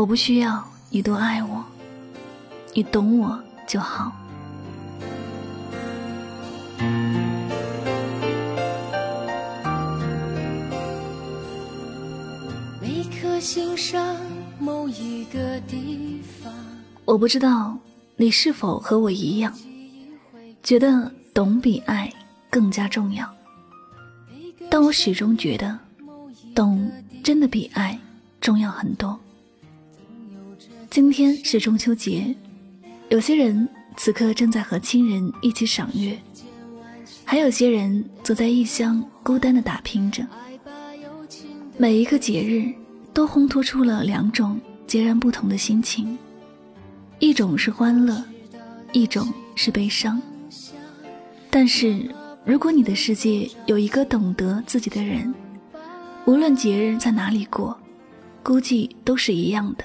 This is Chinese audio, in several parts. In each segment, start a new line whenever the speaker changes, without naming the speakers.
我不需要你多爱我，你懂我就好。
每颗心上某一个地方，
我不知道你是否和我一样，觉得懂比爱更加重要。但我始终觉得，懂真的比爱重要很多。今天是中秋节，有些人此刻正在和亲人一起赏月，还有些人则在异乡孤单的打拼着。每一个节日都烘托出了两种截然不同的心情，一种是欢乐，一种是悲伤。但是。如果你的世界有一个懂得自己的人，无论节日在哪里过，估计都是一样的。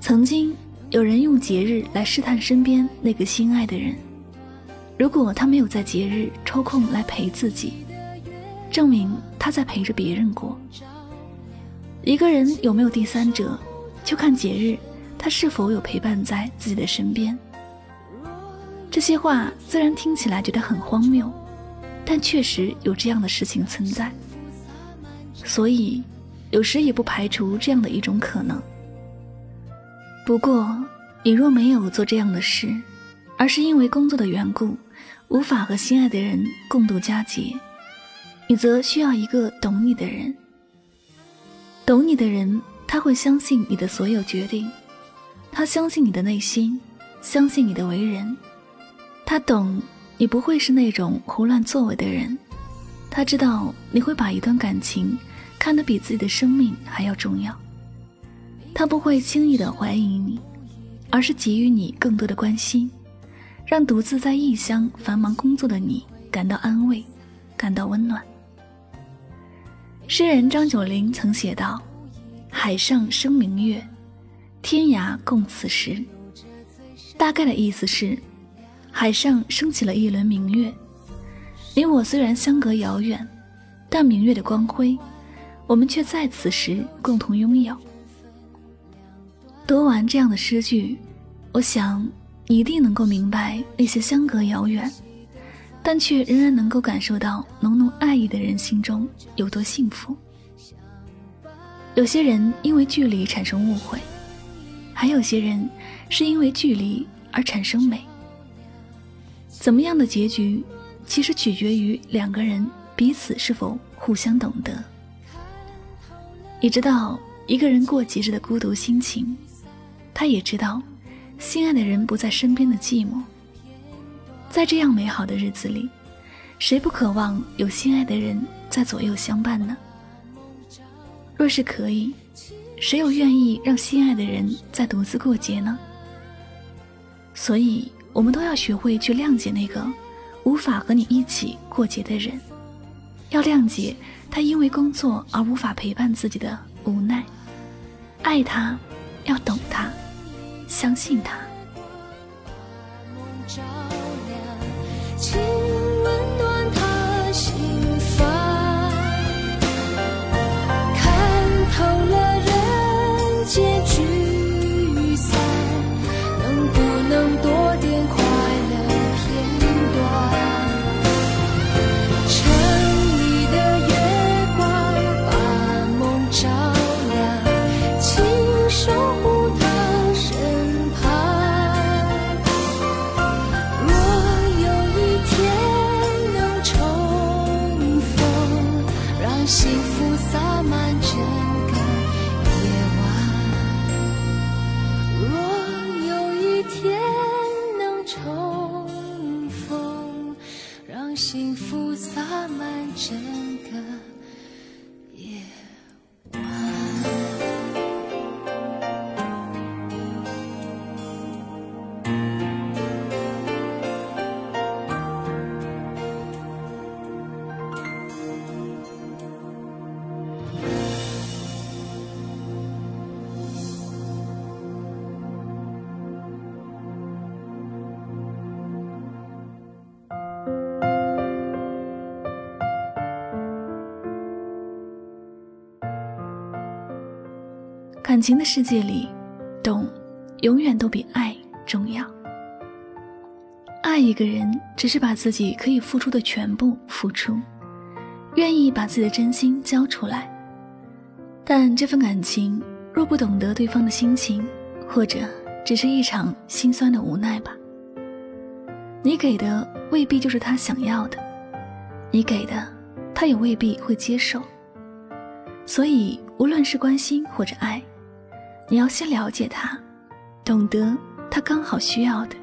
曾经有人用节日来试探身边那个心爱的人。如果他没有在节日抽空来陪自己，证明他在陪着别人过。一个人有没有第三者，就看节日他是否有陪伴在自己的身边。这些话虽然听起来觉得很荒谬，但确实有这样的事情存在。所以，有时也不排除这样的一种可能。不过，你若没有做这样的事，而是因为工作的缘故。无法和心爱的人共度佳节，你则需要一个懂你的人。懂你的人，他会相信你的所有决定，他相信你的内心，相信你的为人。他懂你不会是那种胡乱作为的人，他知道你会把一段感情看得比自己的生命还要重要。他不会轻易的怀疑你，而是给予你更多的关心。让独自在异乡繁忙工作的你感到安慰，感到温暖。诗人张九龄曾写道：“海上生明月，天涯共此时。”大概的意思是，海上升起了一轮明月，你我虽然相隔遥远，但明月的光辉，我们却在此时共同拥有。读完这样的诗句，我想。你一定能够明白那些相隔遥远，但却仍然能够感受到浓浓爱意的人心中有多幸福。有些人因为距离产生误会，还有些人是因为距离而产生美。怎么样的结局，其实取决于两个人彼此是否互相懂得。你知道一个人过节日的孤独心情，他也知道。心爱的人不在身边的寂寞，在这样美好的日子里，谁不渴望有心爱的人在左右相伴呢？若是可以，谁又愿意让心爱的人在独自过节呢？所以，我们都要学会去谅解那个无法和你一起过节的人，要谅解他因为工作而无法陪伴自己的无奈，爱他，要懂他。相信他。情。心。感情的世界里，懂永远都比爱重要。爱一个人，只是把自己可以付出的全部付出，愿意把自己的真心交出来。但这份感情若不懂得对方的心情，或者只是一场心酸的无奈吧。你给的未必就是他想要的，你给的他也未必会接受。所以，无论是关心或者爱，你要先了解他，懂得他刚好需要的，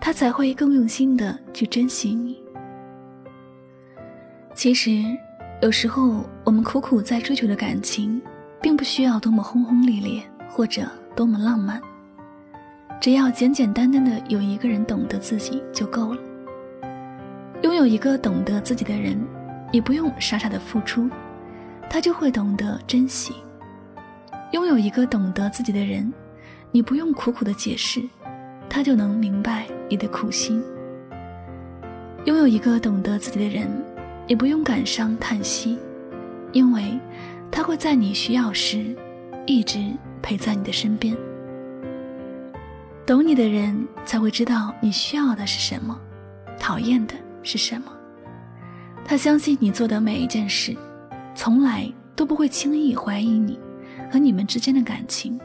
他才会更用心的去珍惜你。其实，有时候我们苦苦在追求的感情，并不需要多么轰轰烈烈或者多么浪漫。只要简简单单的有一个人懂得自己就够了。拥有一个懂得自己的人，你不用傻傻的付出，他就会懂得珍惜；拥有一个懂得自己的人，你不用苦苦的解释，他就能明白你的苦心；拥有一个懂得自己的人，你不用感伤叹息，因为他会在你需要时，一直陪在你的身边。懂你的人才会知道你需要的是什么，讨厌的是什么。他相信你做的每一件事，从来都不会轻易怀疑你和你们之间的感情。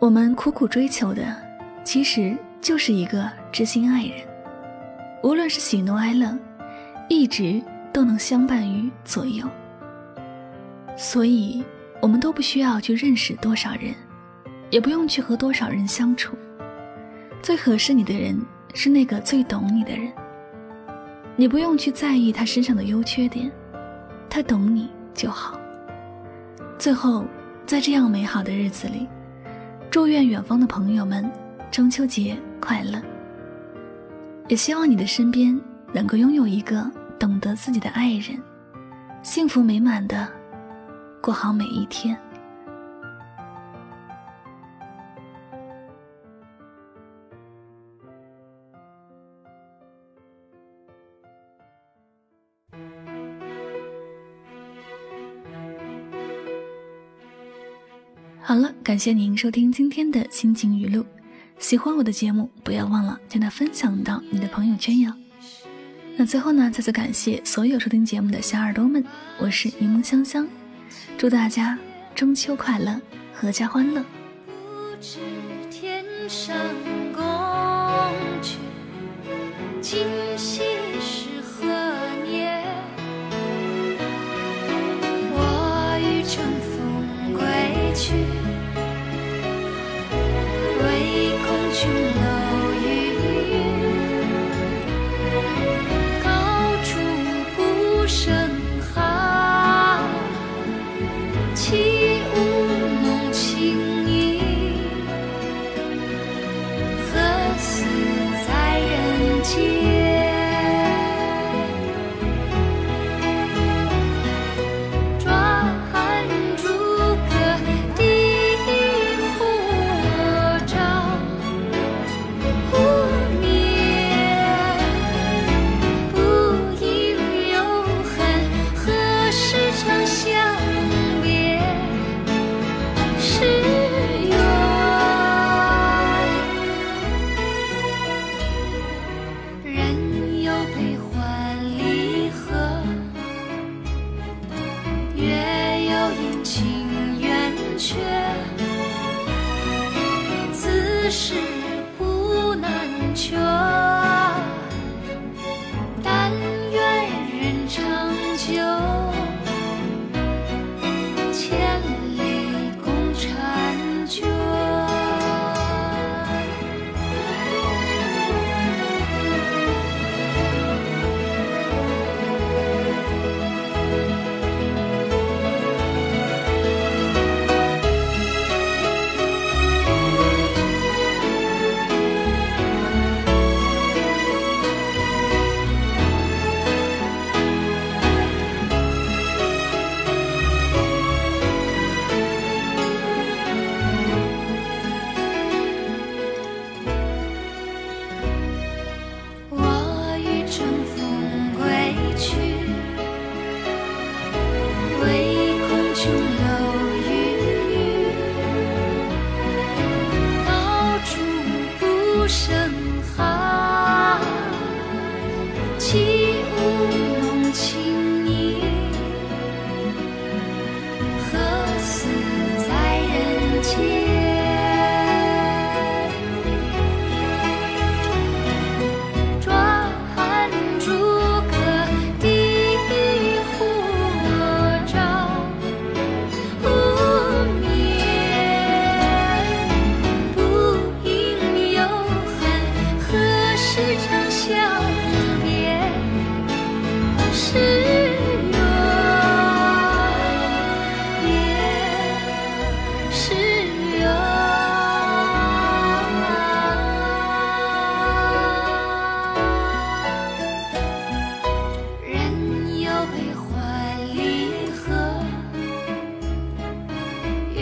我们苦苦追求的，其实就是一个知心爱人，无论是喜怒哀乐，一直都能相伴于左右。所以，我们都不需要去认识多少人。也不用去和多少人相处，最合适你的人是那个最懂你的人。你不用去在意他身上的优缺点，他懂你就好。最后，在这样美好的日子里，祝愿远方的朋友们中秋节快乐。也希望你的身边能够拥有一个懂得自己的爱人，幸福美满的过好每一天。感谢您收听今天的心情语录。喜欢我的节目，不要忘了将它分享到你的朋友圈哟。那最后呢，再次感谢所有收听节目的小耳朵们，我是柠檬香香，祝大家中秋快乐，阖家欢乐。不知天上宫阙，今夕何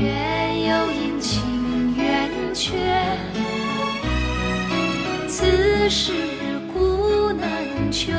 月有阴晴圆缺此事古难
全